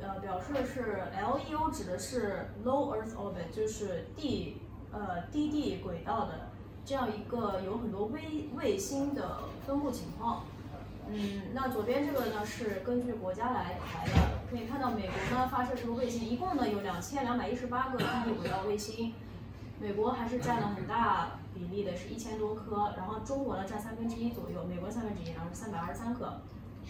呃表示的是 LEO 指的是 Low Earth Orbit，就是地呃低地轨道的这样一个有很多卫卫星的分布情况。嗯，那左边这个呢是根据国家来排的，可以看到美国呢发射这个卫星，一共呢有两千两百一十八个低地轨道卫星，美国还是占了很大比例的，是一千多颗，然后中国呢占三分之一左右，美国三分之一，然后是三百二十三颗。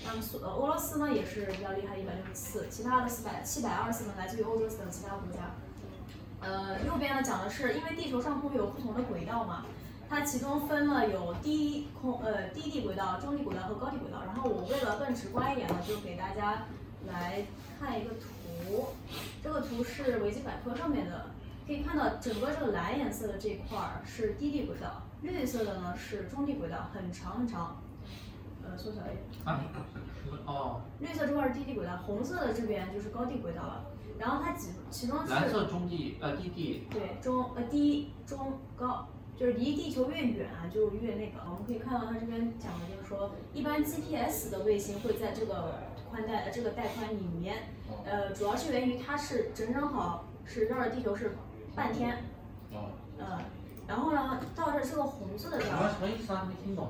那么俄俄罗斯呢也是比较厉害，一百六十四，其他的四百七百二十四呢来自于欧洲等其他国家。呃，右边呢讲的是因为地球上空有不同的轨道嘛。它其中分了有低空呃低地轨道、中地轨道和高地轨道。然后我为了更直观一点呢，就给大家来看一个图。这个图是维基百科上面的，可以看到整个这个蓝颜色的这块儿是低地轨道，绿色的呢是中地轨道，很长很长。呃，缩小一点。啊。哦。绿色这块是低地轨道，红色的这边就是高地轨道了。然后它几其中是。蓝色中地呃低地。对，中呃低中高。就是离地球越远啊，就越那个。我们可以看到它这边讲的就是说，一般 GPS 的卫星会在这个宽带呃这个带宽里面，呃，主要是源于它是整整好是绕着地球是半天。哦。嗯，然后呢，到这是个红色的地方。什么意思啊？没听懂。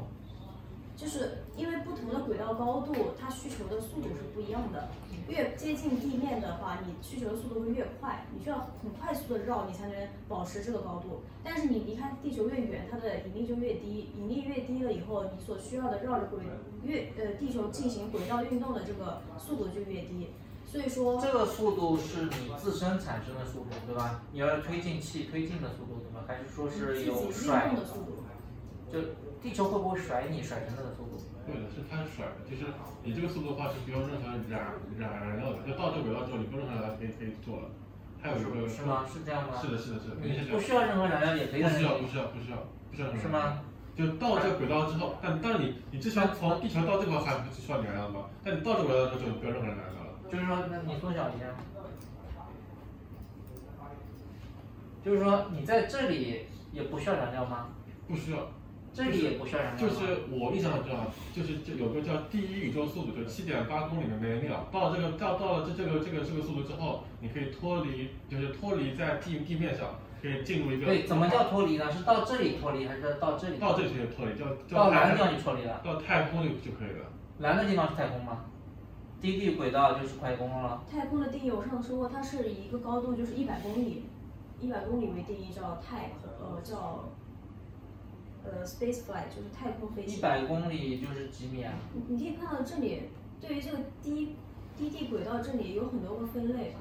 就是因为不同的轨道高度，它需求的速度是不一样的。越接近地面的话，你需求的速度会越快，你需要很快速的绕，你才能保持这个高度。但是你离开地球越远，它的引力就越低，引力越低了以后，你所需要的绕着轨越呃地球进行轨道运动的这个速度就越低。所以说这个速度是你自身产生的速度，对吧？你要推进器推进的速度，对吧？还是说是有甩？就地球会不会甩你甩成那个速度？对的，是它甩，就是你这个速度的话是不用任何燃燃燃料的，就到这轨道之后你不用任何燃料可以可以做了。还有一个是吗？是这样吗？是的，是的，是的。不需要任何燃料也可以。不需要，不需要，不需要，不需要。是吗？就到这轨道之后，但但是你你之前从地球到这块还不需要燃料吗？但你到这轨道之后就不要任何燃料了。就是说，那你缩小一下。就是说，你在这里也不需要燃料吗？不需要。这里也不需要燃料。就是我印象很重要，就是就有个叫第一宇宙速度，就七点八公里的每秒。到这个到到了这这个这个这个速度之后，你可以脱离，就是脱离在地地面上，可以进入一个。对，怎么叫脱离呢？是到这里脱离，还是到这里？到这里就脱离，叫到蓝的地方就脱离了。到太空就就可以了。蓝的地方是太空吗？低地轨道就是太空了。太空的定义我上次说过，它是一个高度就是一百公里，一百公里为定义叫太空，呃叫。呃，space flight 就是太空飞行。一百公里就是几米啊？你你可以看到这里，对于这个低低地轨道这里有很多个分类，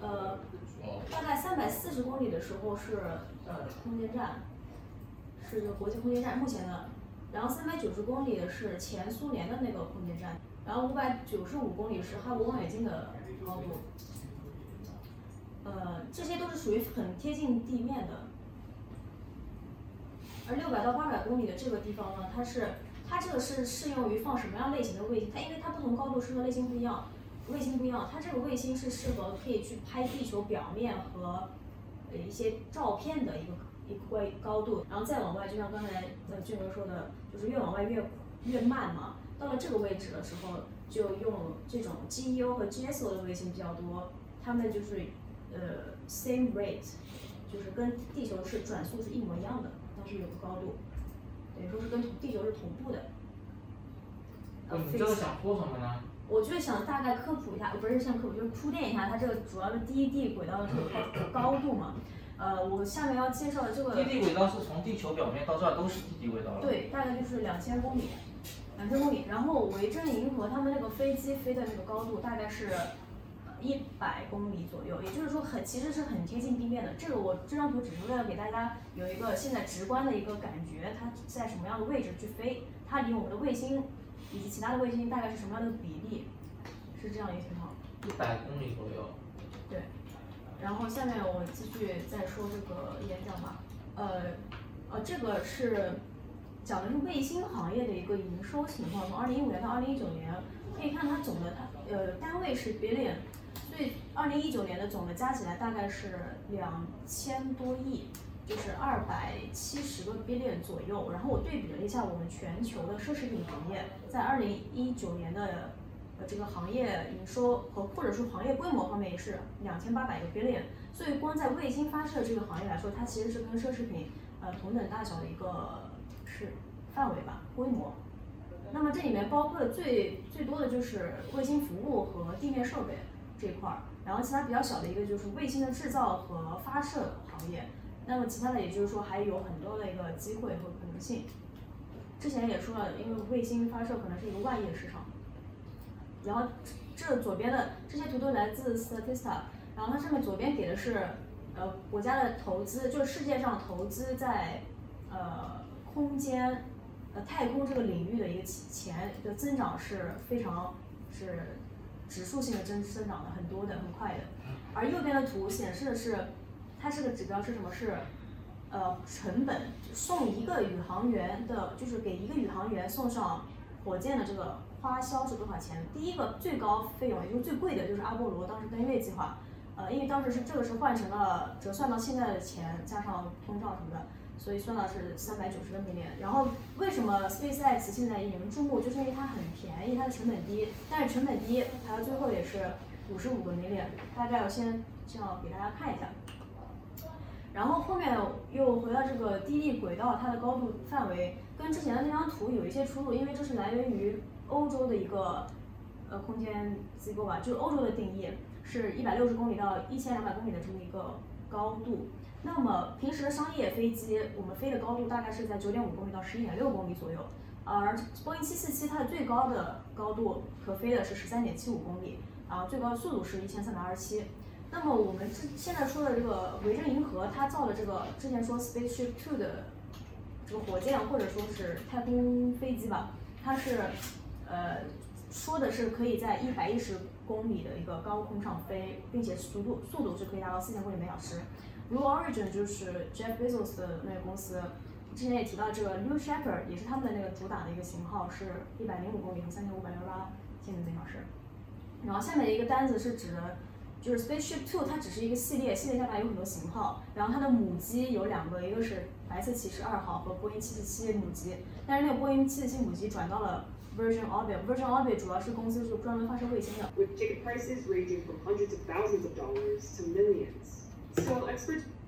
呃，大概三百四十公里的时候是呃空间站，是个国际空间站，目前的。然后三百九十公里的是前苏联的那个空间站，然后五百九十五公里是哈勃望远镜的高度。呃，这些都是属于很贴近地面的。而六百到八百公里的这个地方呢，它是它这个是适用于放什么样类型的卫星？它因为它不同高度适合类型不一样，卫星不一样，它这个卫星是适合可以去拍地球表面和呃一些照片的一个一个高度，然后再往外，就像刚才呃俊哥说的，就是越往外越越慢嘛。到了这个位置的时候，就用这种 GEO 和 GSO 的卫星比较多，它们就是呃 same rate，就是跟地球是转速是一模一样的。是有个高度，等于说是跟地球是同步的。你这个想说什么呢？我就是想大概科普一下，不是像科普，就是铺垫一下它这个主要的低地轨道的这个高度嘛。呃，我下面要介绍的这个。低地轨道是从地球表面到这儿都是低地轨道了。对，大概就是两千公里，两千公里。然后维珍银河他们那个飞机飞的那个高度大概是。一百公里左右，也就是说很其实是很贴近地面的。这个我这张图只是为了给大家有一个现在直观的一个感觉，它在什么样的位置去飞，它离我们的卫星以及其他的卫星大概是什么样的比例，是这样一个情况。一百公里左右。对。然后下面我继续再说这个演讲吧。呃，呃，这个是讲的是卫星行业的一个营收情况，从二零一五年到二零一九年，可以看它总的它呃单位是 billion。所以，二零一九年的总的加起来大概是两千多亿，就是二百七十个 billion 左右。然后我对比了一下我们全球的奢侈品行业，在二零一九年的呃这个行业营收和或者说行业规模方面也是两千八百个 billion，所以光在卫星发射这个行业来说，它其实是跟奢侈品呃同等大小的一个是范围吧规模。那么这里面包括的最最多的就是卫星服务和地面设备这块儿，然后其他比较小的一个就是卫星的制造和发射行业。那么其他的也就是说还有很多的一个机会和可能性。之前也说了，因为卫星发射可能是一个万亿的市场。然后这左边的这些图都来自 Statista，然后它上面左边给的是呃国家的投资，就世界上投资在呃空间呃太空这个领域的一个钱的增长是非常是指数性的增增长的很多的很快的，而右边的图显示的是它这个指标是什么？是呃成本送一个宇航员的，就是给一个宇航员送上火箭的这个。花销是多少钱？第一个最高费用，也就是最贵的，就是阿波罗当时登月计划，呃，因为当时是这个是换成了折算到现在的钱，加上通胀什么的，所以算到是三百九十个公里。然后为什么 SpaceX 现在引人注目，就是因为它很便宜，它的成本低，但是成本低，排到最后也是五十五个公里。大概我先这样给大家看一下。然后后面又回到这个低地轨道，它的高度范围跟之前的那张图有一些出入，因为这是来源于。欧洲的一个呃空间机构吧，就是欧洲的定义是一百六十公里到一千两百公里的这么一个高度。那么平时的商业飞机，我们飞的高度大概是在九点五公里到十一点六公里左右，而波音七四七它的最高的高度可飞的是十三点七五公里，啊最高的速度是一千三百二十七。那么我们之现在说的这个维珍银河，它造的这个之前说 Spaceship Two 的这个火箭或者说是太空飞机吧，它是。呃，说的是可以在一百一十公里的一个高空上飞，并且速度速度是可以达到四千公里每小时。如 Origin 就是 Jeff Bezos 的那个公司，之前也提到这个 New Shepard 也是他们的那个主打的一个型号，是一百零五公里和三千五百六十八千米每小时。然后下面的一个单子是指的，就是 Spaceship Two，它只是一个系列，系列下来有很多型号。然后它的母机有两个，一个是白色骑士二号和波音七四七母机，但是那个波音七四七母机转到了。Virgin Orbit，Virgin Orbit 主要是公司是专门发射卫星的。With ticket prices ranging from hundreds of thousands of dollars to millions.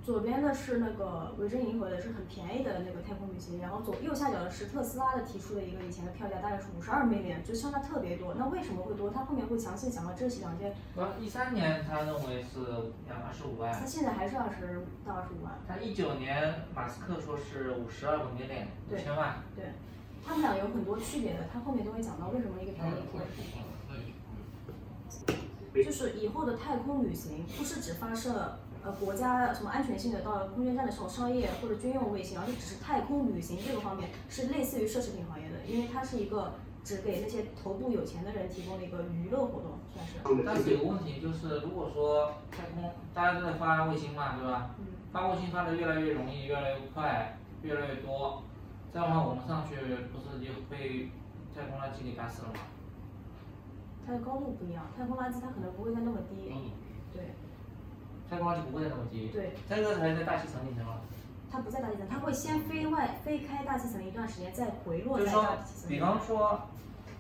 左边的是那个维珍银河的，是很便宜的那个太空旅行。然后左右下角的是特斯拉的提出的一个以前的票价，大概是五十二 million，就相差特别多。那为什么会多？他后面会详细讲到这两件。呃，一三年他认为是两二十五万。他现在还是二十到二十五万。他一九年马斯克说是五十二个 million，五千万。对。他们俩有很多区别的，他后面都会讲到为什么一个便宜贵。就是以后的太空旅行不是只发射呃国家什么安全性的到空间站的这种商业或者军用卫星，而且只是太空旅行这个方面是类似于奢侈品行业的，因为它是一个只给那些头部有钱的人提供的一个娱乐活动，算是。但是有个问题就是，如果说太空大家都在发卫星嘛，对吧？发卫星发的越来越容易，越来越快，越来越多。这样的话，我们上去不是就被太空垃圾给打死了吗？它的高度不一样，太空垃圾它可能不会在那么低。嗯对。太空垃圾不会在那么低。对。这个还在大气层里面吗？它不在大气层，它会先飞外飞开大气层一段时间，再回落在大气层。比方说，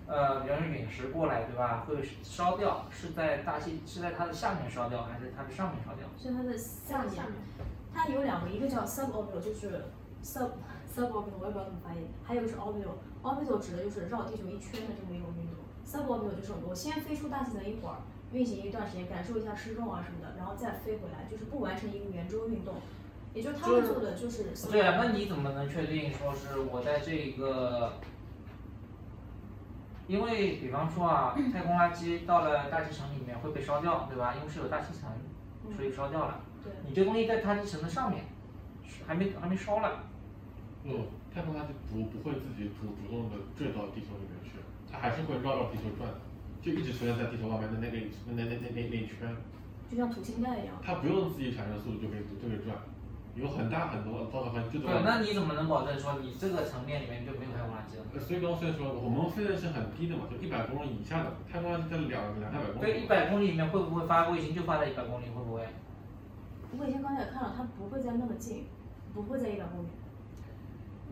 呃，比方说陨石过来，对吧？会烧掉，是在大气是在它的下面烧掉，还是它的上面烧掉？是它的下面。它有两个，一个叫 suborbital，就是 sub。Suborbital 我也不知道怎么发音，还有个是 orbital，orbital 指的就是绕地球一圈的这么一种运动。Suborbital 就是我先飞出大气层一会儿，运行一段时间，感受一下失重啊什么的，然后再飞回来，就是不完成一个圆周运动。也就是他们做的就是。对啊，那你怎么能确定说是我在这个？因为比方说啊，太空垃圾到了大气层里面会被烧掉，对吧？因为是有大气层，所以烧掉了。对。你这东西在大气层的上面，还没还没烧了。嗯，太空垃圾不不会自己主主动的坠到地球里面去，它还是会绕绕地球转的，就一直出现在地球外面的那那那那那那那一圈。就像土星带一样。它不用自己产生速度就可以就可以转，有很大很多包括很就。对，那你怎么能保证说你这个层面里面就没有太空垃圾了？所以刚才说我们飞的是很低的嘛，就一百公里以下的，太空垃圾在两两三百公里。对，一百公里里面会不会发卫星就发在一百公里会不会？卫星刚才也看了，它不会在那么近，不会在一百公里。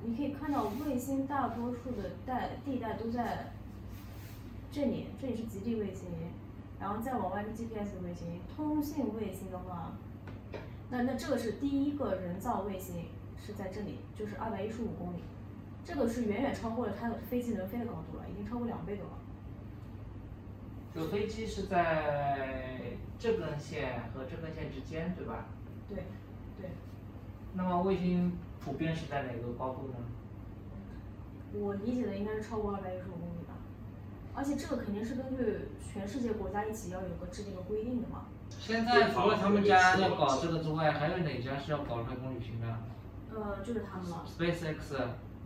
你可以看到卫星大多数的带地带都在这里这里是极地卫星，然后再往外是 GPS 卫星。通信卫星的话，那那这个是第一个人造卫星，是在这里，就是二百一十五公里，这个是远远超过了它的飞机能飞的高度了，已经超过两倍多了。就飞机是在这根线和这根线之间，对吧？对，对。那么卫星普遍是在哪个高度呢？我理解的应该是超过二百一十五公里吧，而且这个肯定是根据全世界国家一起要有个制定的规定的嘛。现在除了他们家要搞这个之外，还有哪家是要搞太空旅行的呃，就是他们了。？SpaceX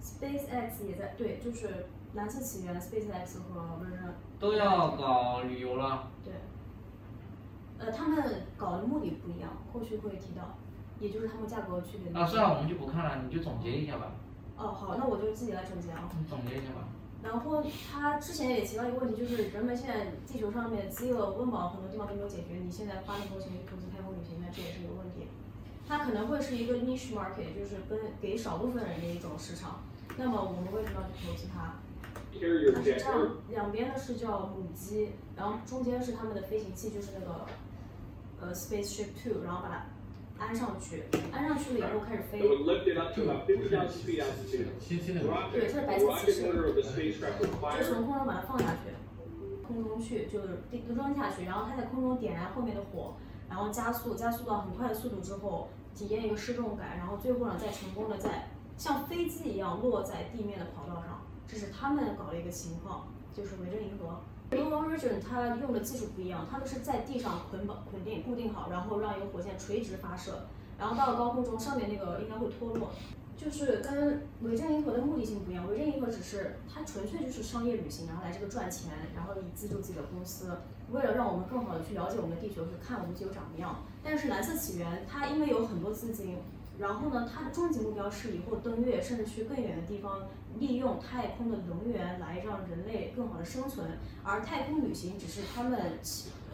SpaceX 也在，对，就是蓝色起源、SpaceX 和 Virgin 都要搞旅游了。对。呃，他们搞的目的不一样，后续会提到，也就是他们价格区别。啊，算了，我们就不看了，你就总结一下吧。哦，好，那我就自己来总结啊。你总结一下吧。然后他之前也提到一个问题，就是人们现在地球上面饥饿、温饱很多地方都没有解决，你现在花那么多钱去投资太空旅行，那这也是一个问题。它可能会是一个 niche market，就是跟给少部分人的一种市场。那么我们为什么要去投资它？它是这样，两边的是叫母机，然后中间是他们的飞行器，就是那个呃 spaceship two，然后把它安上去，安上去了以后开始飞。对，它是白色骑士。motor of the spacecraft 就从空中把它放下去，空中去就是地扔下去，然后它在空中点燃后面的火，然后加速，加速到很快的速度之后，体验一个失重感，然后最后呢再成功的在像飞机一样落在地面的跑道上，这是他们搞的一个情况，就是维珍银河。Blue Origin 它用的技术不一样，他们是在地上捆绑、捆定、固定好，然后让一个火箭垂直发射，然后到了高空中，上面那个应该会脱落。就是跟维珍银河的目的性不一样，维珍银河只是它纯粹就是商业旅行，然后来这个赚钱，然后以资助自己的公司，为了让我们更好的去了解我们的地球，去看我们地球长什么样。但是蓝色起源它因为有很多资金，然后呢，它的终极目标是以后登月，甚至去更远的地方，利用太空的能源来让人类更好的生存。而太空旅行只是他们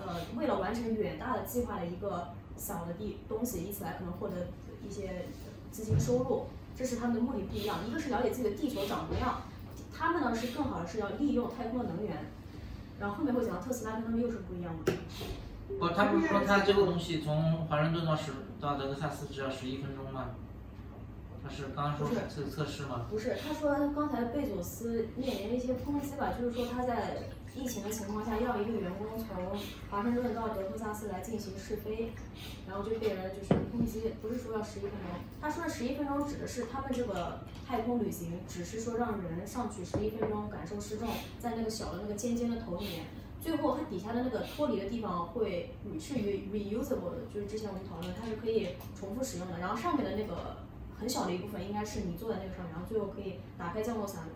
呃为了完成远大的计划的一个小的地东西，以此来可能获得一些资金收入。这是他们的目的不一样，一个是了解自己的地球长什么样，他们呢是更好的是要利用太空的能源。然后后面会讲到特斯拉跟他们又是不一样的。不，他不是说他这个东西从华盛顿到十到德克萨斯只要十一分钟吗？他是刚刚说测测试吗？不是，他说刚才贝佐斯面临了一些抨击吧，就是说他在疫情的情况下要一个员工从华盛顿到德克萨斯来进行试飞，然后就被人就是抨击，不是说要十一分钟，他说的十一分钟指的是他们这个太空旅行，只是说让人上去十一分钟感受失重，在那个小的那个尖尖的头里面。最后它底下的那个脱离的地方会是 re reusable，就是之前我们讨论它是可以重复使用的，然后上面的那个很小的一部分应该是你坐在那个上面，然后最后可以打开降落伞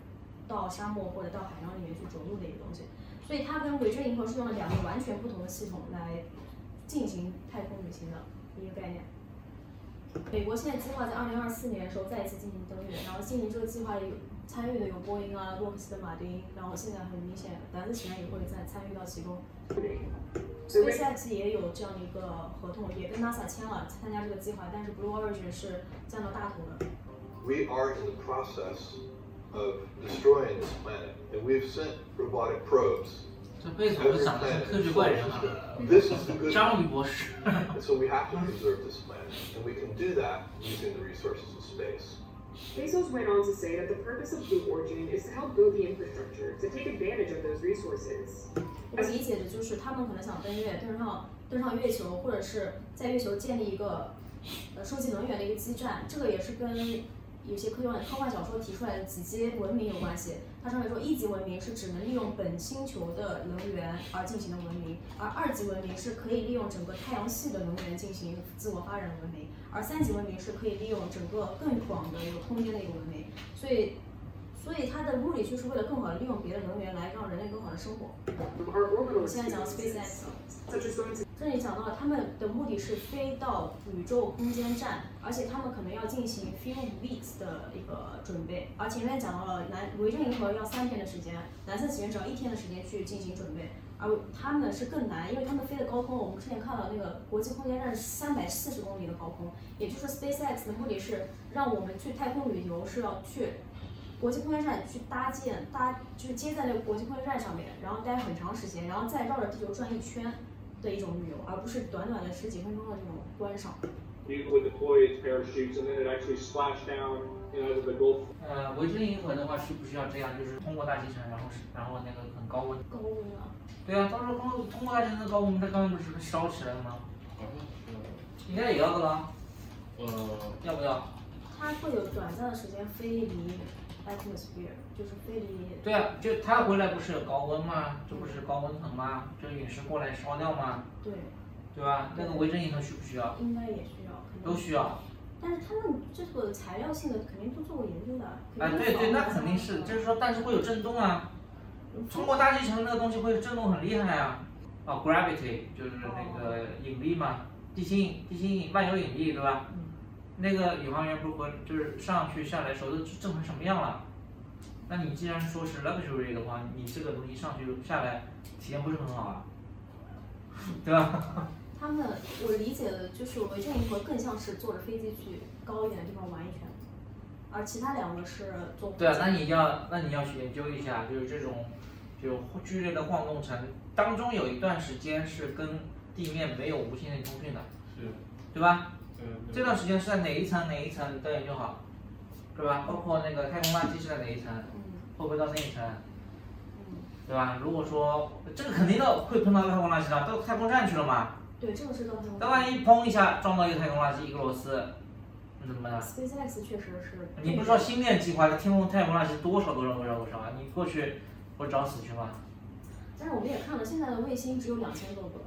到沙漠或者到海洋里面去着陆的一个东西。所以它跟维珍银河是用了两个完全不同的系统来进行太空旅行的一个概念。美国现在计划在二零二四年的时候再一次进行登月，然后进行这个计划有参与的有波音啊、洛克希德马丁，然后现在很明显蓝色起源也会在参与到其中。SpaceX 也有这样的一个合同，也跟 NASA 签了参加这个计划，但是 Blue Origin 是占到大头的。We are in the process of destroying this planet, and we've sent robotic probes 这贝 to 佐 every 斯长得像科学怪人啊，system. This is the good 章鱼博士。So we have to preserve this planet, and we can do that using the resources of space. Bezos went on to say that the purpose of Blue Origin is to help build the infrastructure to take advantage of those resources. 我理解的就是他们可能想登月，登上登上月球，或者是在月球建立一个呃收集能源的一个基站，这个也是跟有些科幻科幻小说提出来的几阶文明有关系。它上面说一级文明是只能利用本星球的能源而进行的文明，而二级文明是可以利用整个太阳系的能源进行自我发展的文明，而三级文明是可以利用整个更广的一个空间的一个文明。所以，所以它的目的就是为了更好的利用别的能源来让人类更好的生活。我现在讲 SpaceX。Such as going to 这里讲到了他们的目的是飞到宇宙空间站，而且他们可能要进行 few weeks 的一个准备。而前面讲到了蓝维珍银河要三天的时间，蓝色起源只要一天的时间去进行准备，而他们是更难，因为他们飞的高空，我们之前看到那个国际空间站是三百四十公里的高空，也就是 SpaceX 的目的是让我们去太空旅游是要去国际空间站去搭建搭，就是接在那个国际空间站上面，然后待很长时间，然后再绕着地球转一圈的一种旅游，而不是短短的十几分钟的这种观赏。呃，维珍银河的话需不需要这样？就是通过大气层，然后是然后那个很高温。高温啊，对啊，到时候通过通过大气层的高温，它刚刚不是烧起来了吗？应该也要的啦，呃，要不要？它会有短暂的时间飞离 atmosphere，就是飞离。对啊，就他回来不是有高温吗？这不是高温层吗？这陨石过来烧掉吗？对，对吧？那个维珍银河需不需要？应该也需要，肯定都需要。但是他们这个材料性的肯定都做过研究的。啊，肯定对对，那肯定是，就是说，但是会有震动啊。通过大气层那个东西会震动很厉害啊。啊，gravity 就是那个引力嘛，地心引地心引万有引力对吧？嗯那个宇航员不是和就是上去下来时候都震成什么样了？那你既然说是 luxury 的话，你这个东西上去下来体验不是很好啊，对吧？他们我理解的就是维珍银河更像是坐着飞机去高一点的地方玩一圈，而其他两个是坐。对啊，那你要那你要去研究一下，就是这种就剧烈的晃动层当中有一段时间是跟地面没有无线电通讯的，是，对吧？呃，这段时间是在哪一层哪一层都研究好，对吧？包括那个太空垃圾是在哪一层，嗯会不会到那一层，嗯，对吧？如果说这个肯定的会碰到太空垃圾的，到太空站去了嘛，对，这个是到太空。那万一砰一下撞到一个太空垃圾一个螺丝，那怎么办？SpaceX 确实是。你不知道星链计划的天空太空垃圾多少多少多少多少啊？你过去不是找死去吗？但是我们也看了，现在的卫星只有两千多个。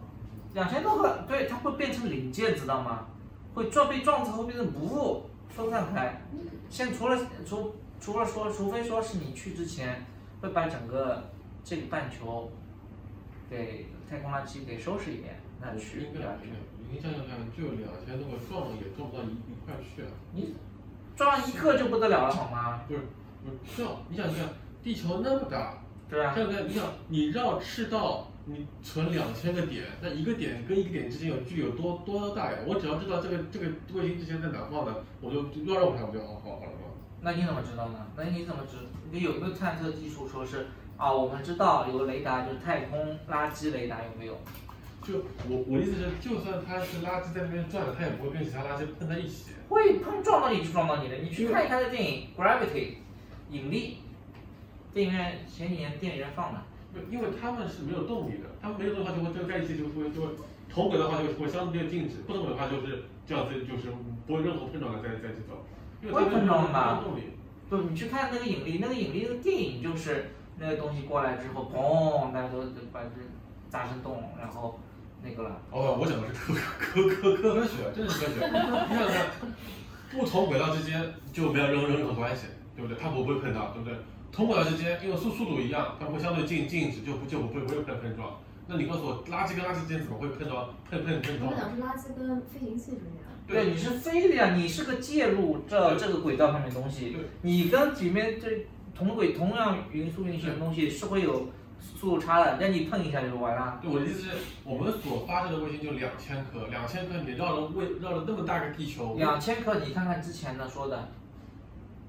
两千多个，对，它会变成零件，知道吗？会撞被撞之后变成不分散开。现在除了除除了说，除非说是你去之前会把整个这个半球给太空垃圾给收拾一遍，那去对吧？没有，您想想看，就两千多个撞了也撞不到一一块去啊。你撞一个就不得了了好吗？不是，不是，这样你想想看，地球那么大，对啊，这个，你想你绕赤道，你存两千个点，那一个点跟一个点之间有距离有多多大呀？我只要知道这个这个卫星之前在哪放的，我就就绕绕它不就好好好了吗？那你怎么知道呢？那你怎么知？你有没有探测技术说是啊？我们知道有个雷达，就是太空垃圾雷达，有没有？就我我的意思是，就算它是垃圾在那边转的，它也不会跟其他垃圾碰在一起。会碰撞到你就撞到你的。你去看一看这电影《Gravity》，引力，电影院前几年电影院放的。不因为他们是没有动力的，他们没有动力的话就会就在一起就会就会同轨的话就会相对静止，不同轨的话就是这样子就是不会任何碰撞的在在一起走，因为他们会碰撞吧没有动力。不，你去看那个引力，那个引力那个电影就是那个东西过来之后，砰，大家都都把这砸成洞，然后那个了。哦，我讲的是科科科科科学，真是科学。你想想看，不同轨道之间就没有任何任何关系，对不对？它不会碰到，对不对？同轨道之间，因为速速度一样，它们会相对静静止，就不就不会不会碰碰撞。那你告诉我，垃圾跟垃圾之间怎么会碰撞碰碰碰撞我们？讲是垃圾跟飞行器之间。对，你是飞的呀，你是个介入这这个轨道上面的东西对，你跟里面这同轨同样匀速运行的东西是会有速度差的，那你碰一下就完了。对，我的意思是，我们所发射的卫星就两千颗，两千颗你绕了卫绕了那么大个地球，两千颗，你看看之前的说的，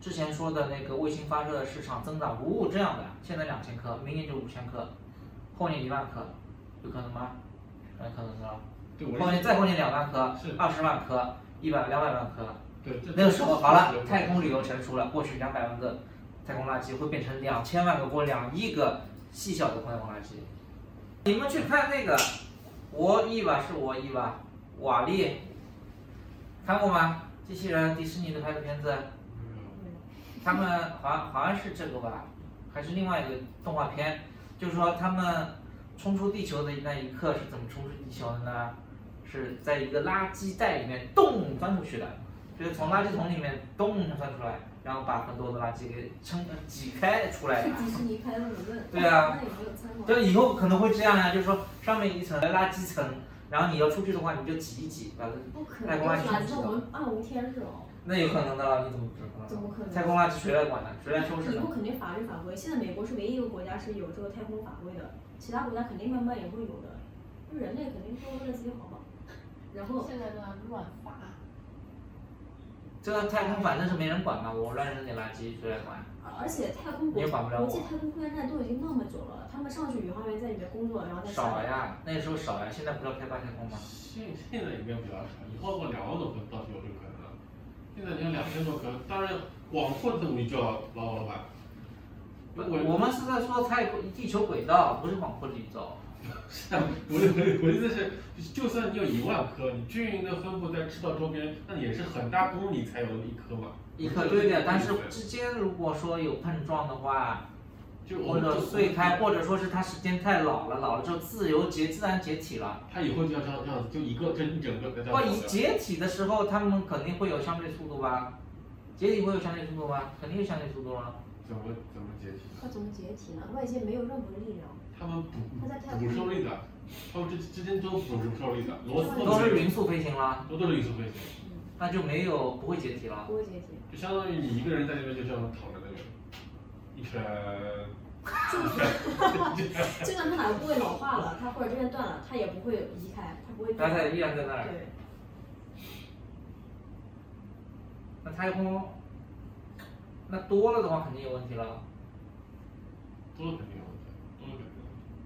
之前说的那个卫星发射的市场增长不误这样的，现在两千颗，明年就五千颗，后年一万颗，有可能吗？很可能的。对我的意思后年再后年两万颗是，二十万颗，一百两百万颗，对，那个时候好了，太空旅游成熟了，过去两百万个太空垃圾会变成两千万个或两亿个细小的太空垃圾。你们去看那个，我亿吧是我亿吧，瓦力，看过吗？机器人，迪士尼的拍的片子，他们好像好像是这个吧，还是另外一个动画片，就是说他们冲出地球的那一刻是怎么冲出地球的呢？是在一个垃圾袋里面咚钻出去的，就是从垃圾桶里面咚钻出来，然后把很多的垃圾给撑挤开出来的是。迪士尼拍的。对啊？对，以后可能会这样呀、就是说上面一层垃圾层，然后你要出去的话，你就挤一挤，把它不可能丢垃圾，空垃圾冲那我们暗无天日哦。那有可能的了，你怎么知道？怎么可能太空垃圾谁来管呢？谁来收拾呢以后？肯定法律法规，现在美国是唯一一个国家是有这个太空法规的，其他国家肯定慢慢也会有的。就人类肯定是为了自己好嘛。然后现在都在乱发，这个太空反正是没人管嘛，我乱扔点垃圾谁来管？而且太空国国际太空空间站都已经那么久了，他们上去宇航员在里面工作，然后再。少呀，那时候少呀，现在不是要开发太空吗？现现在应该比较少，以后过两万多颗倒是有这个可能了。现在你看两千多颗，当然广阔的领域就要捞了吧？我我们是在说太空地球轨道，不是广阔的宇宙。是啊，我的我的意思是，就算你有一万颗，你均匀的分布在赤道周边，那也是很大公里才有一颗嘛。一颗对的，但是之间如果说有碰撞的话，就我或者碎开，或者说是它时间太老了，老了之后自由解自然解体了。它以后就要这样这样子，就一个跟一整个在这不，样走的。一解体的时候，它们肯定会有相对速度吧？解体会有相对速度吧？肯定有相对速度了。怎么怎么解体？它怎么解体呢？外界没有任何力量。他们不它在太空捕受力的，他们之之间都捕捕受力的，螺丝都是匀，速飞行了，都都是匀速飞行，那就没有不会解体了。不会解体。就相当于你一个人在那边就这样躺着那边，一圈，就算它哪个部位老化了，它或者这边断了，它也不会移开，它不会断。它在依然在那儿。对，那太空，那多了的话肯定有问题了。多了肯定有问题，多了肯定有问题。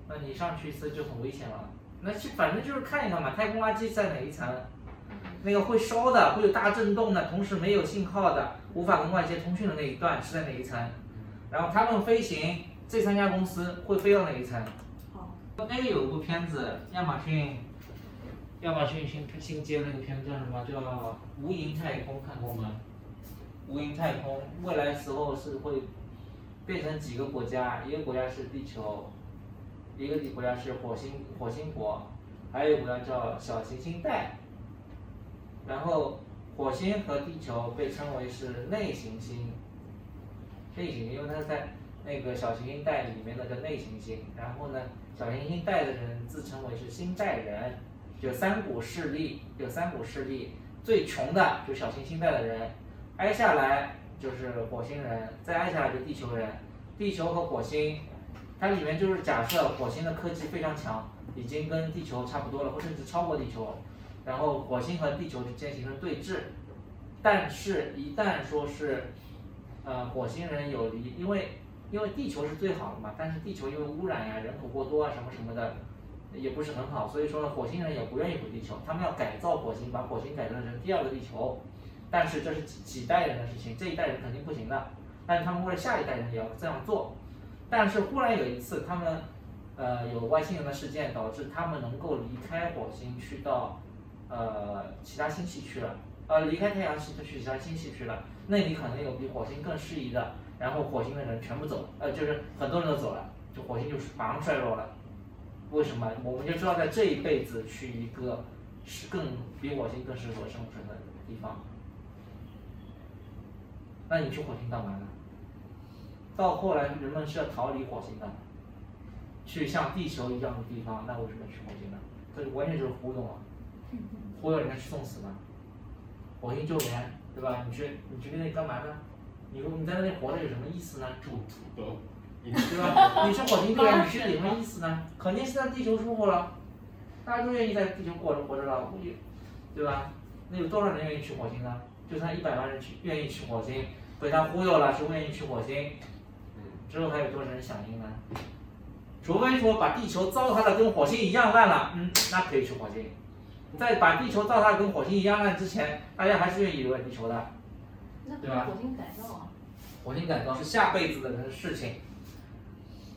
那你上去一次就很危险了。那去反正就是看一看嘛，太空垃圾在哪一层，那个会烧的，会有大震动的，同时没有信号的，无法跟外界通讯的那一段是在哪一层？然后他们飞行，这三家公司会飞到哪一层？好，那个有一部片子，亚马逊，亚马逊新新接那个片子叫什么？叫《无垠太空》，看过吗？无垠太空，未来时候是会变成几个国家，一个国家是地球，一个国家是火星火星国，还有一个国家叫小行星带。然后火星和地球被称为是内行星，类型，因为它在那个小行星带里面那个内行星。然后呢，小行星带的人自称为是星带人，有三股势力，有三股势力，最穷的就小行星带的人，挨下来就是火星人，再挨下来就地球人。地球和火星，它里面就是假设火星的科技非常强，已经跟地球差不多了，或甚至超过地球。然后火星和地球之间形成对峙，但是，一旦说是，呃，火星人有离，因为因为地球是最好的嘛，但是地球因为污染呀、人口过多啊什么什么的，也不是很好，所以说呢，火星人也不愿意回地球，他们要改造火星，把火星改造成第二个地球，但是这是几几代人的事情，这一代人肯定不行的，但是他们为了下一代人也要这样做，但是忽然有一次他们，呃，有外星人的事件，导致他们能够离开火星去到。呃，其他星系去了，呃，离开太阳系就去其他星系去了，那里可能有比火星更适宜的，然后火星的人全部走，呃，就是很多人都走了，就火星就马上衰落了。为什么？我们就知道在这一辈子去一个是更比火星更适合生存的地方。那你去火星干嘛呢？到后来人们是要逃离火星的，去像地球一样的地方，那为什么去火星呢？这完全就是忽悠啊！忽悠人家去送死呢？火星救援，对吧？你去你去那里干嘛呢？你你在那里活着有什么意思呢？种土豆，对吧？你去火星救援，你去有什么意思呢？肯定是在地球舒服了，大家都愿意在地球过着活着了，估计，对吧？那有多少人愿意去火星呢？就算一百万人去愿意去火星，被他忽悠了，是不愿意去火星，之后还有多少人响应呢？除非说把地球糟蹋的跟火星一样烂了，嗯，那可以去火星。在把地球糟蹋跟火星一样烂之前，大家还是愿意留在地球的。对吧火星改造啊。火星改造是下辈子的人的事情。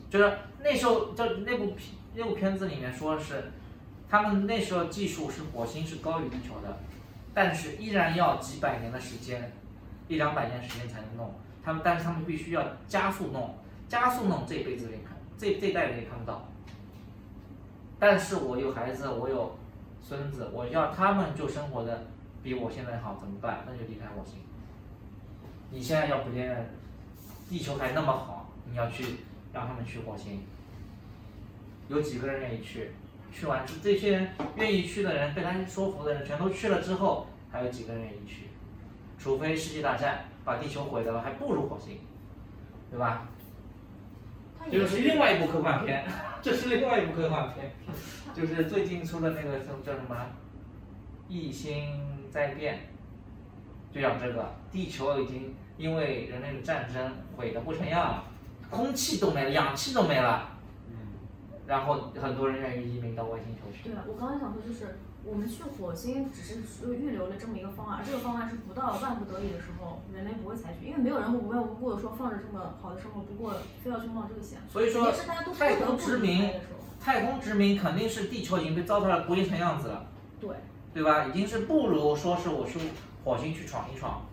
就是那时候，就那部片那部片子里面说是，他们那时候技术是火星是高于地球的，但是依然要几百年的时间，一两百年时间才能弄。他们但是他们必须要加速弄，加速弄这辈子也看，这这代人也看不到。但是我有孩子，我有孙子，我要他们就生活的比我现在好，怎么办？那就离开火星。你现在要不连地球还那么好，你要去让他们去火星，有几个人愿意去？去完这这些人愿意去的人，被他说服的人全都去了之后，还有几个人愿意去？除非世界大战把地球毁掉了，还不如火星，对吧？这是另外一部科幻片，这是另外一部科幻片，就是最近出的那个叫叫什么《异星灾变》，就讲这个，地球已经因为人类的战争毁得不成样了，空气都没了，氧气都没了，然后很多人愿意移民到外星球去。对啊，我刚才想说就是，我们去火星只是说预留了这么一个方案，这个方案是不到万不得已的时候，人类不会采取，因为没有人无缘无故的说放着这么好的生活不过，非要去冒这个险。所以说也是大家都不太不离殖民。太空殖民肯定是地球已经被糟蹋的不成样子了，对，对吧？已经是不如说是我去火星去闯一闯，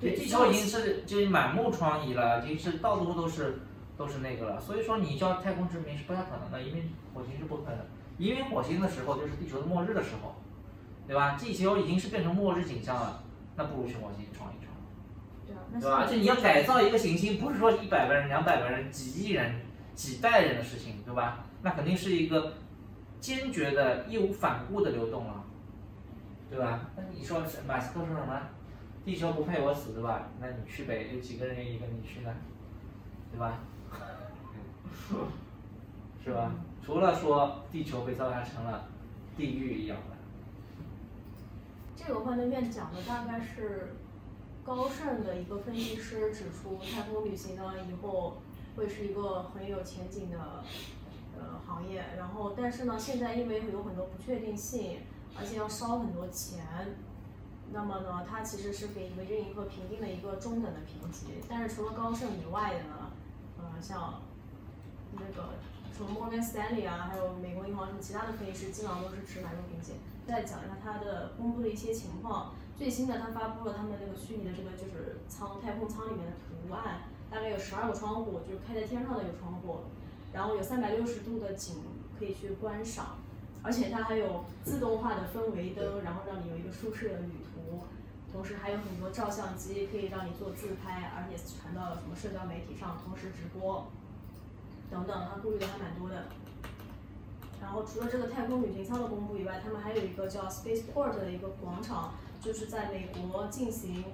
对地球已经是就是满目疮痍了，已经是到处都是都是那个了。所以说你叫太空殖民是不太可能的，移民火星是不可能的。移民火星的时候就是地球的末日的时候，对吧？地球已经是变成末日景象了，那不如去火星闯一闯。对吧？而且你要改造一个行星，不是说一百个人、两百个人、几亿人、几代人的事情，对吧？那肯定是一个坚决的、义无反顾的流动了，对吧？那你说马斯克说什么？地球不配我死，对吧？那你去呗，有几个人愿意跟你去呢？对吧？是吧？除了说地球被糟蹋成了地狱一样的。这个幻灯片讲的大概是高盛的一个分析师指出，太空旅行呢以后会是一个很有前景的呃行业。然后，但是呢，现在因为有很多不确定性，而且要烧很多钱，那么呢，它其实是给一个运营和评定的一个中等的评级。但是除了高盛以外的呢，呃，像那个什么摩根斯坦利啊，还有美国银行什么其他的分析师，基本上都是持买入评级。再讲一下它的公布的一些情况，最新的它发布了他们那个虚拟的这个就是舱太空舱里面的图案，大概有十二个窗户，就是开在天上的一个窗户，然后有三百六十度的景可以去观赏，而且它还有自动化的氛围灯，然后让你有一个舒适的旅途。同时还有很多照相机可以让你做自拍，而且传到什么社交媒体上，同时直播。等等，它顾虑的还蛮多的。然后除了这个太空旅行舱的公布以外，他们还有一个叫 Spaceport 的一个广场，就是在美国进行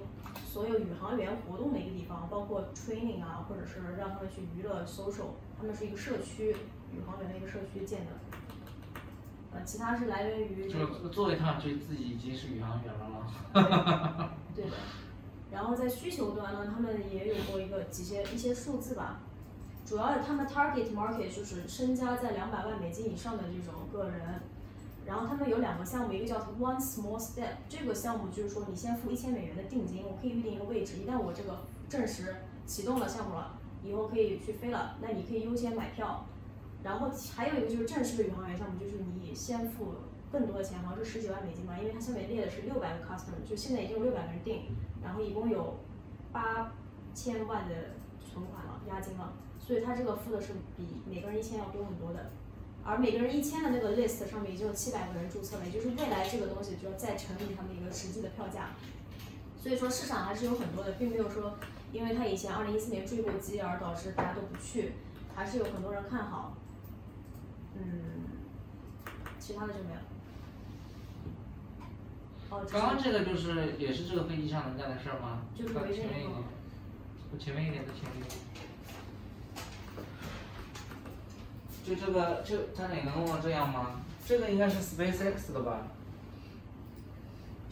所有宇航员活动的一个地方，包括 training 啊，或者是让他们去娱乐 social，他们是一个社区，宇航员的一个社区建的。呃，其他是来源于这个就做一趟，就自己已经是宇航员了吗。对的。然后在需求端呢，他们也有过一个几些一些数字吧，主要他们 target market 就是身家在两百万美金以上的这种个人。然后他们有两个项目，一个叫 One Small Step，这个项目就是说你先付一千美元的定金，我可以预定一个位置，一旦我这个证实启动了项目了，以后可以去飞了，那你可以优先买票。然后还有一个就是正式的宇航员项目，就是你先付更多的钱，好像是十几万美金吧，因为它下面列的是六百个 customer，就现在已经有六百个人订，然后一共有八千万的存款了，押金了，所以他这个付的是比每个人一千要多很多的。而每个人一千的那个 list 上面已经有七百个人注册了，也就是未来这个东西就要再乘以他们一个实际的票价。所以说市场还是有很多的，并没有说因为他以前二零一四年坠过机而导致大家都不去，还是有很多人看好。嗯，其他的就没有。哦，刚刚这个就是也是这个飞机上能干的事儿吗？就是前面一点，我前面一点，再前面一点。就这个，就它哪能弄到这样吗？这个应该是 SpaceX 的吧？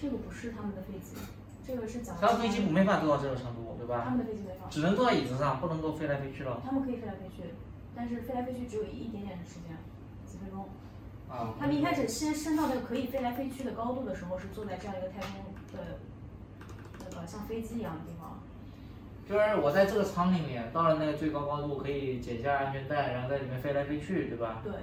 这个不是他们的飞机，这个是讲它的飞机没法做到这种程度，对吧他？们的飞机没法，只能坐在椅子上，不能够飞来飞去了。他们可以飞来飞去，但是飞来飞去只有一点点的时间，几分钟。啊。他们一开始先升到那个可以飞来飞去的高度的时候，是坐在这样一个太空的那个像飞机一样的地方。就是我在这个舱里面，到了那个最高高度，可以解下安全带，然后在里面飞来飞去，对吧？对，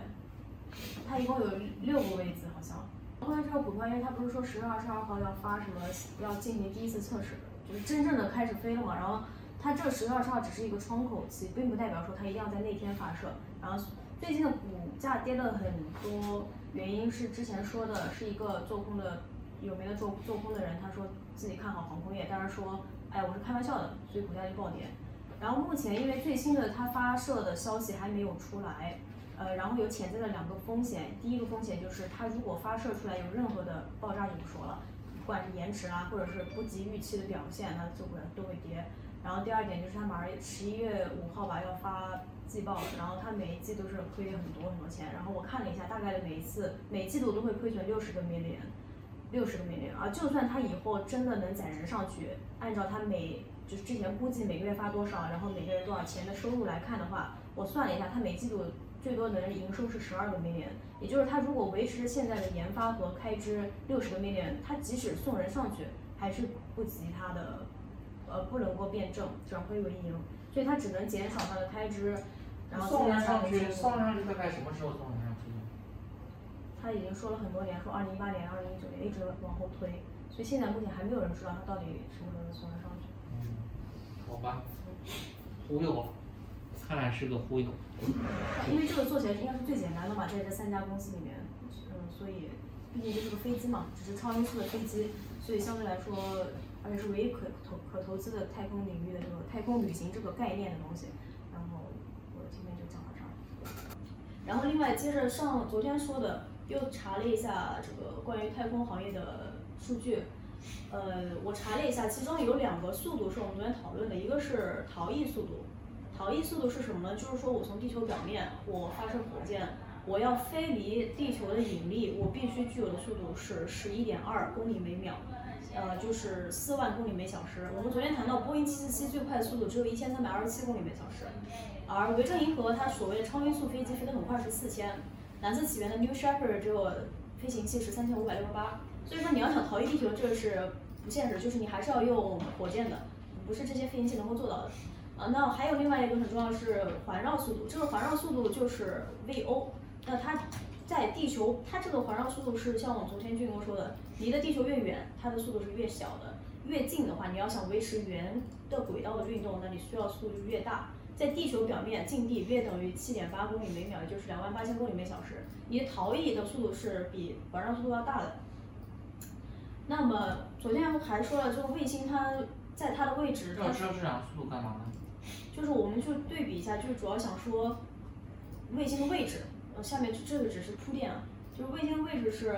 它一共有六个位置，好像。关于这个股票，因为它不是说十月二十二号要发什么，要进行第一次测试，就是真正的开始飞了嘛。然后它这十月二十号只是一个窗口期，并不代表说它一定要在那天发射。然后最近的股价跌了很多，原因是之前说的是一个做空的有名的做做空的人，他说自己看好航空业，但是说，哎，我是开玩笑的，所以股价就暴跌。然后目前因为最新的它发射的消息还没有出来，呃，然后有潜在的两个风险，第一个风险就是它如果发射出来有任何的爆炸就不说了，不管是延迟啊，或者是不及预期的表现，它就会都会跌。然后第二点就是它马上十一月五号吧要发季报，然后它每一季都是亏很多很多钱。然后我看了一下，大概的每一次每季度都会亏损六十个 million，六十个 million，而就算它以后真的能载人上去，按照它每就是之前估计每个月发多少，然后每个人多少钱的收入来看的话，我算了一下，它每季度最多能营收是十二个 million，也就是它如果维持现在的研发和开支六十个 million，它即使送人上去，还是不及它的，呃不能够变正转亏为盈，所以它只能减少它的开支，然后送人上去，送人上去大概什么时候送人上去？他已经说了很多年，说二零一八年、二零一九年一直往后推，所以现在目前还没有人知道他到底什么时候能送人上去。嗯，好吧，忽悠我，看来是个忽悠。因为这个做起来应该是最简单的嘛，在这三家公司里面，嗯，所以毕竟这是个飞机嘛，只是超音速的飞机，所以相对来说，而且是唯一可投可投资的太空领域的这个太空旅行这个概念的东西。然后我今天就讲到这儿。然后另外接着上昨天说的，又查了一下这个关于太空行业的数据。呃，我查了一下，其中有两个速度是我们昨天讨论的，一个是逃逸速度，逃逸速度是什么呢？就是说我从地球表面，我发射火箭，我要飞离地球的引力，我必须具有的速度是十一点二公里每秒，呃，就是四万公里每小时。我们昨天谈到波音七四七最快速度只有一千三百二十七公里每小时，而维珍银河它所谓的超音速飞机飞得很快是四千，蓝色起源的 New Shepard 只有飞行器是三千五百六十八，所以说你要想逃逸地球，这个是不现实，就是你还是要用火箭的，不是这些飞行器能够做到的。啊，那还有另外一个很重要是环绕速度，这个环绕速度就是 VO，那它在地球，它这个环绕速度是像我昨天俊哥说的，离的地球越远，它的速度是越小的，越近的话，你要想维持圆的轨道的运动，那你需要速度就越大。在地球表面近地约等于七点八公里每秒，也就是两万八千公里每小时，你的逃逸的速度是比环绕速度要大的。那么昨天还说了，这个卫星它在它的位置，它要知道这两个速度干嘛呢？就是我们就对比一下，就是主要想说卫星的位置，呃，下面这这个只是铺垫啊，就是卫星的位置是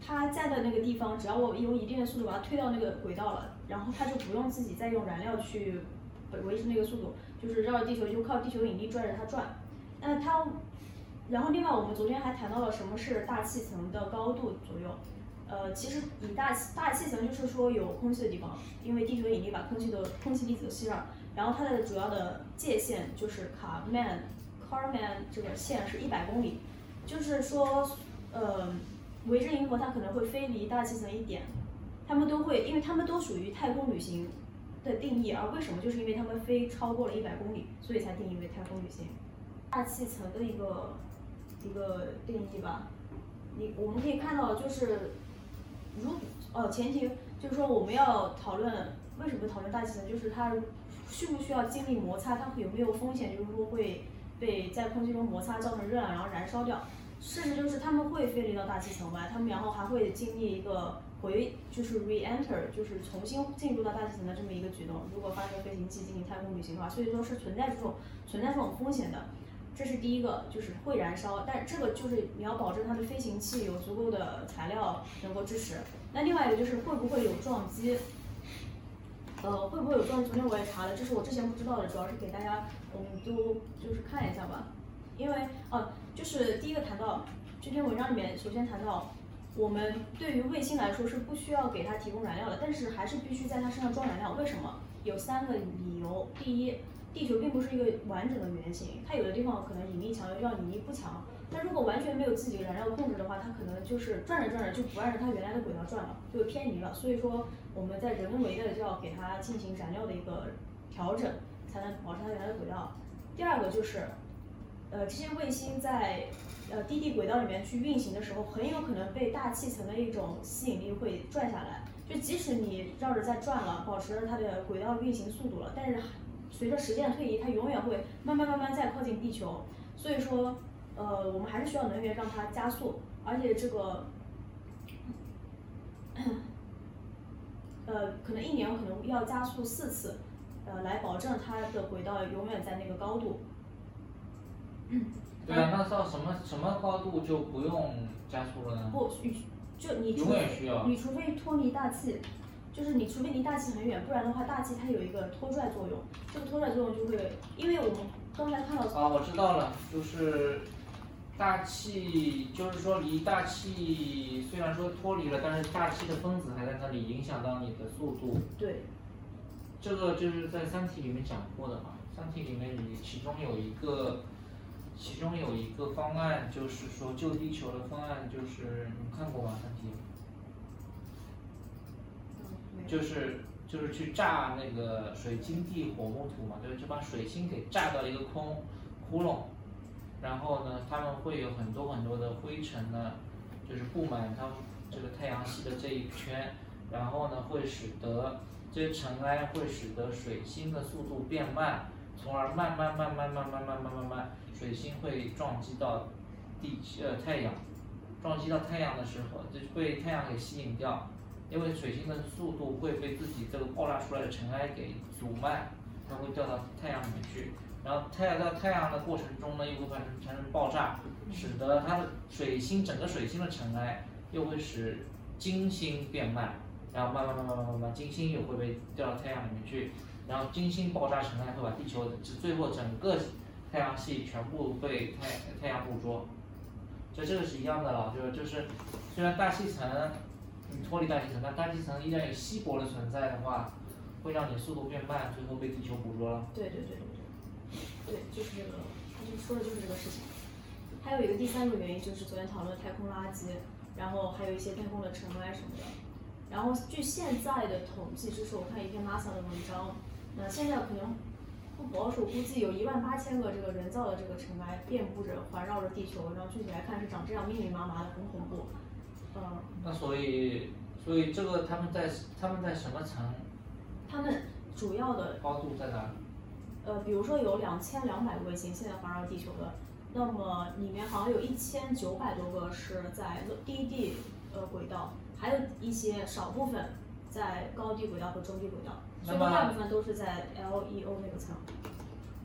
它在的那个地方，只要我有一定的速度把它推到那个轨道了，然后它就不用自己再用燃料去维持那个速度，就是绕着地球就靠地球引力拽着它转。那它，然后另外我们昨天还谈到了什么是大气层的高度左右。呃，其实以大气大气层就是说有空气的地方，因为地球引力把空气的空气粒子吸上，然后它的主要的界限就是卡曼 Karman 这个线是一百公里，就是说，呃，维珍银河它可能会飞离大气层一点，它们都会，因为它们都属于太空旅行的定义，而为什么？就是因为它们飞超过了一百公里，所以才定义为太空旅行。大气层的一个一个定义吧，你我们可以看到就是。如呃前提就是说我们要讨论为什么讨论大气层，就是它需不需要经历摩擦，它有没有风险，就是说会被在空气中摩擦造成热量，然后燃烧掉。事实就是他们会飞离到大气层外，他们然后还会经历一个回就是 re-enter，就是重新进入到大气层的这么一个举动。如果发射飞行器进行太空旅行的话，所以说是存在这种存在这种风险的。这是第一个，就是会燃烧，但这个就是你要保证它的飞行器有足够的材料能够支持。那另外一个就是会不会有撞击？呃，会不会有撞？昨天我也查了，这是我之前不知道的，主要是给大家，我们都就是看一下吧。因为哦，就是第一个谈到这篇文章里面，首先谈到我们对于卫星来说是不需要给它提供燃料的，但是还是必须在它身上装燃料。为什么？有三个理由。第一，地球并不是一个完整的圆形，它有的地方可能引力强，有的地方引力不强。那如果完全没有自己燃料控制的话，它可能就是转着转着就不按照它原来的轨道转了，就偏离了。所以说我们在人为的就要给它进行燃料的一个调整，才能保持它原来的轨道。第二个就是，呃，这些卫星在呃低地轨道里面去运行的时候，很有可能被大气层的一种吸引力会拽下来。就即使你绕着在转了，保持它的轨道运行速度了，但是随着时间的推移，它永远会慢慢慢慢再靠近地球。所以说。呃，我们还是需要能源让它加速，而且这个，呃，可能一年可能要加速四次，呃，来保证它的轨道永远在那个高度。对啊，那到什么什么高度就不用加速了呢？不，就你除永远需要你除非脱离大气，就是你除非离大气很远，不然的话，大气它有一个拖拽作用，这个拖拽作用就会，因为我们刚才看到啊，我知道了，就是大气就是说离大气虽然说脱离了，但是大气的分子还在那里影响到你的速度。对，这个就是在《三体》里面讲过的嘛，《三体》里面你其中有一个，其中有一个方案就是说救地球的方案，就是你看过吗？《三体》？就是就是去炸那个水晶地火木土嘛，就是就把水星给炸到一个空窟窿，然后呢，他们会有很多很多的灰尘呢，就是布满它这个太阳系的这一圈，然后呢，会使得这些尘埃会使得水星的速度变慢，从而慢慢慢慢慢慢慢慢慢慢，水星会撞击到地呃太阳，撞击到太阳的时候，就被太阳给吸引掉。因为水星的速度会被自己这个爆炸出来的尘埃给阻慢，它会掉到太阳里面去，然后太阳到太阳的过程中呢，又会发生产生爆炸，使得它的水星整个水星的尘埃又会使金星变慢，然后慢慢慢慢慢慢慢金星也会被掉到太阳里面去，然后金星爆炸尘埃会把地球最后整个太阳系全部被太太阳捕捉，就这个是一样的了，就是就是虽然大气层。你脱离大气层，但大气层依然有稀薄的存在的话，会让你速度变慢，最后被地球捕捉了。对对对对就是这个，他就说的就是这个事情。还有一个第三个原因就是昨天讨论太空垃圾，然后还有一些太空的尘埃什么的。然后据现在的统计，就是我看一篇 NASA 的文章，那现在可能不保守估计有一万八千个这个人造的这个尘埃遍布着环绕着地球，然后具体来看是长这样密密麻麻的，很恐怖。嗯，那所以，所以这个他们在他们在什么层？他们主要的高度在哪？呃，比如说有两千两百个卫星现在环绕地球的，那么里面好像有一千九百多个是在低地呃轨道，还有一些少部分在高地轨道和中低轨道，所以大部分都是在 LEO 那个层。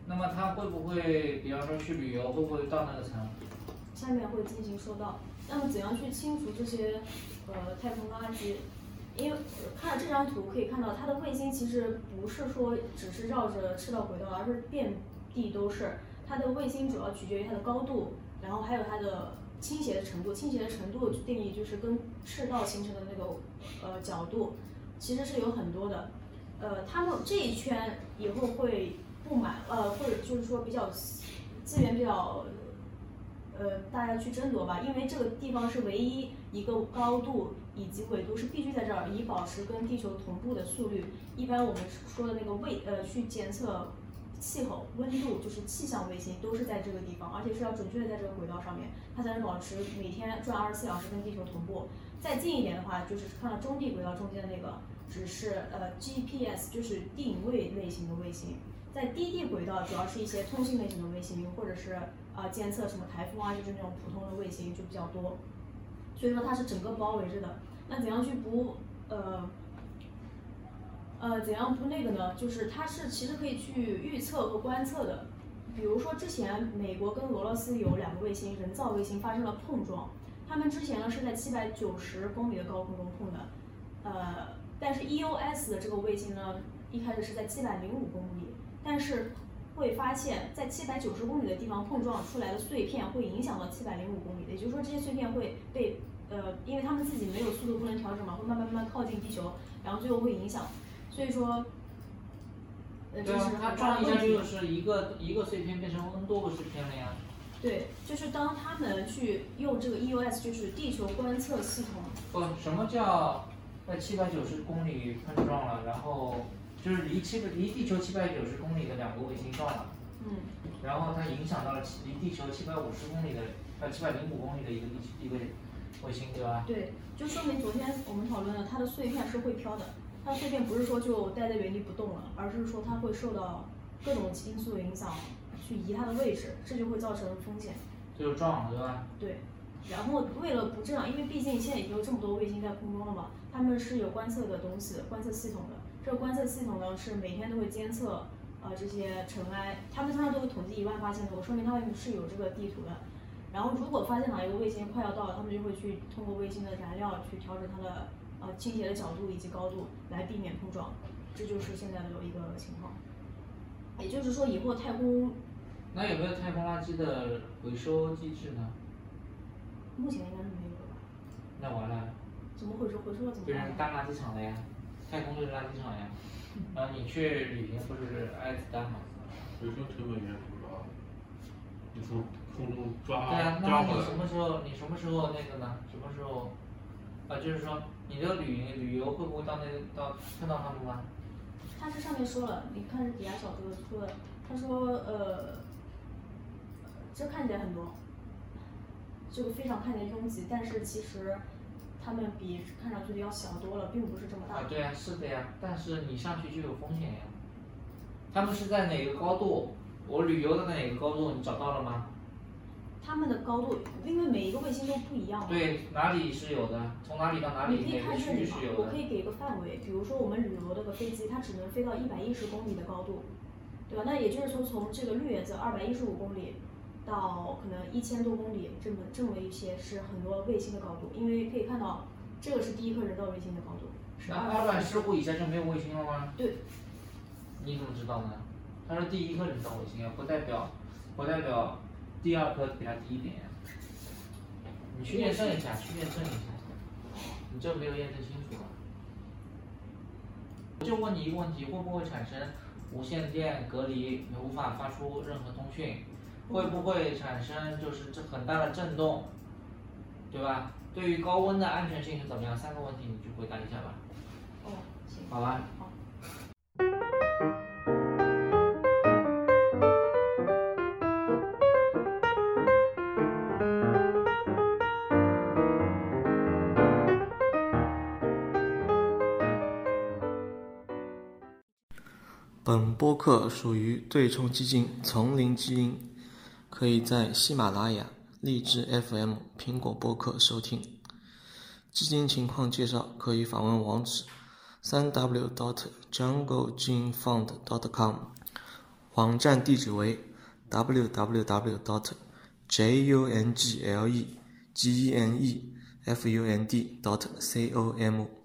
那么它会不会，比方说去旅游，会不会到那个层？下面会进行说到。那么怎样去清除这些呃太空垃圾？因为看这张图可以看到，它的卫星其实不是说只是绕着赤道轨道，而是遍地都是。它的卫星主要取决于它的高度，然后还有它的倾斜的程度。倾斜的程度定义就是跟赤道形成的那个呃角度，其实是有很多的。呃，它们这一圈以后会布满呃，或者就是说比较资源比较。呃，大家去争夺吧，因为这个地方是唯一一个高度以及纬度是必须在这儿，以保持跟地球同步的速率。一般我们说的那个卫呃去监测气候、温度，就是气象卫星都是在这个地方，而且是要准确的在这个轨道上面，它才能保持每天转二十四小时跟地球同步。再近一点的话，就是看到中地轨道中间的那个，只是呃 GPS，就是定位类型的卫星。在低地轨道主要是一些通信类型的卫星，或者是。啊，监测什么台风啊，就是那种普通的卫星就比较多，所以说它是整个包围着的。那怎样去不呃呃怎样不那个呢？就是它是其实可以去预测和观测的。比如说之前美国跟俄罗斯有两个卫星，人造卫星发生了碰撞，他们之前呢是在七百九十公里的高空中碰的，呃，但是 EOS 的这个卫星呢一开始是在七百零五公里，但是。会发现，在七百九十公里的地方碰撞出来的碎片会影响到七百零五公里，也就是说这些碎片会被呃，因为他们自己没有速度不能调整嘛，会慢慢慢慢靠近地球，然后最后会影响。所以说，呃，这是它撞一下就是一个一个碎片变成 N 多个碎片了呀。对，就是当他们去用这个 EOS，就是地球观测系统。不，什么叫在七百九十公里碰撞了，然后？就是离七百离地球七百九十公里的两个卫星撞了，嗯，然后它影响到了离地球七百五十公里的呃七百零五公里的一个地一个卫星，对吧？对，就说明昨天我们讨论的，它的碎片是会飘的，它的碎片不是说就待在原地不动了，而是说它会受到各种因素的影响，去移它的位置，这就会造成风险。就撞了，对吧？对，然后为了不这样，因为毕竟现在已经有这么多卫星在空中了嘛，他们是有观测的东西，观测系统的。这个观测系统呢是每天都会监测，呃这些尘埃，他们通常都会统计一万八千多，说明他们是有这个地图的。然后如果发现哪一个卫星快要到了，他们就会去通过卫星的燃料去调整它的呃倾斜的角度以及高度，来避免碰撞。这就是现在的一个情况。也就是说，以后太空那有没有太空垃圾的回收机制呢？目前应该是没有的吧？那完了，怎么回收？回收了怎么变办成大垃圾场了呀，太空就是垃圾场呀。然后你去旅行不是挨子弹吗？回收成本也挺高的，你从空中抓对啊，那抓回来么你什，么时候你什么时候那个呢？什么时候？啊，就是说你这个旅旅游会不会到那个到看到他们吗？他这上面说了，你看底下小哥说的，他说呃，这看起来很多，这个非常看起来拥挤，但是其实他们比看上去的要小多了，并不是这么大。啊，对呀、是的呀，但是你上去就有风险呀。他们是在哪个高度？我旅游的哪个高度？你找到了吗？他们的高度，因为每一个卫星都不一样嘛。对，哪里是有的？从哪里到哪里？你可以看这里嘛域是有，的我可？以给一个范围，比如说我们旅游的个飞机，它只能飞到一百一十公里的高度，对吧？那也就是说，从这个绿原色二百一十五公里到可能一千多公里，这么这么一些是很多卫星的高度，因为可以看到这个是第一颗人造卫星的高度，是那二百十五。五以下就没有卫星了吗？对，你怎么知道呢？它是第一颗人造卫星啊，不代表不代表第二颗比它低一点呀。你去验证一下，去验证一下，你这没有验证清楚啊。我就问你一个问题，会不会产生无线电隔离，你无法发出任何通讯？会不会产生就是这很大的震动，对吧？对于高温的安全性是怎么样？三个问题你去回答一下吧，哦，行。好吧？好。本播客属于对冲基金丛林基因，可以在喜马拉雅、荔枝 FM、苹果播客收听。基金情况介绍可以访问网址：三 w dot junglegenefund dot com，网站地址为 www dot jungle genefund dot com。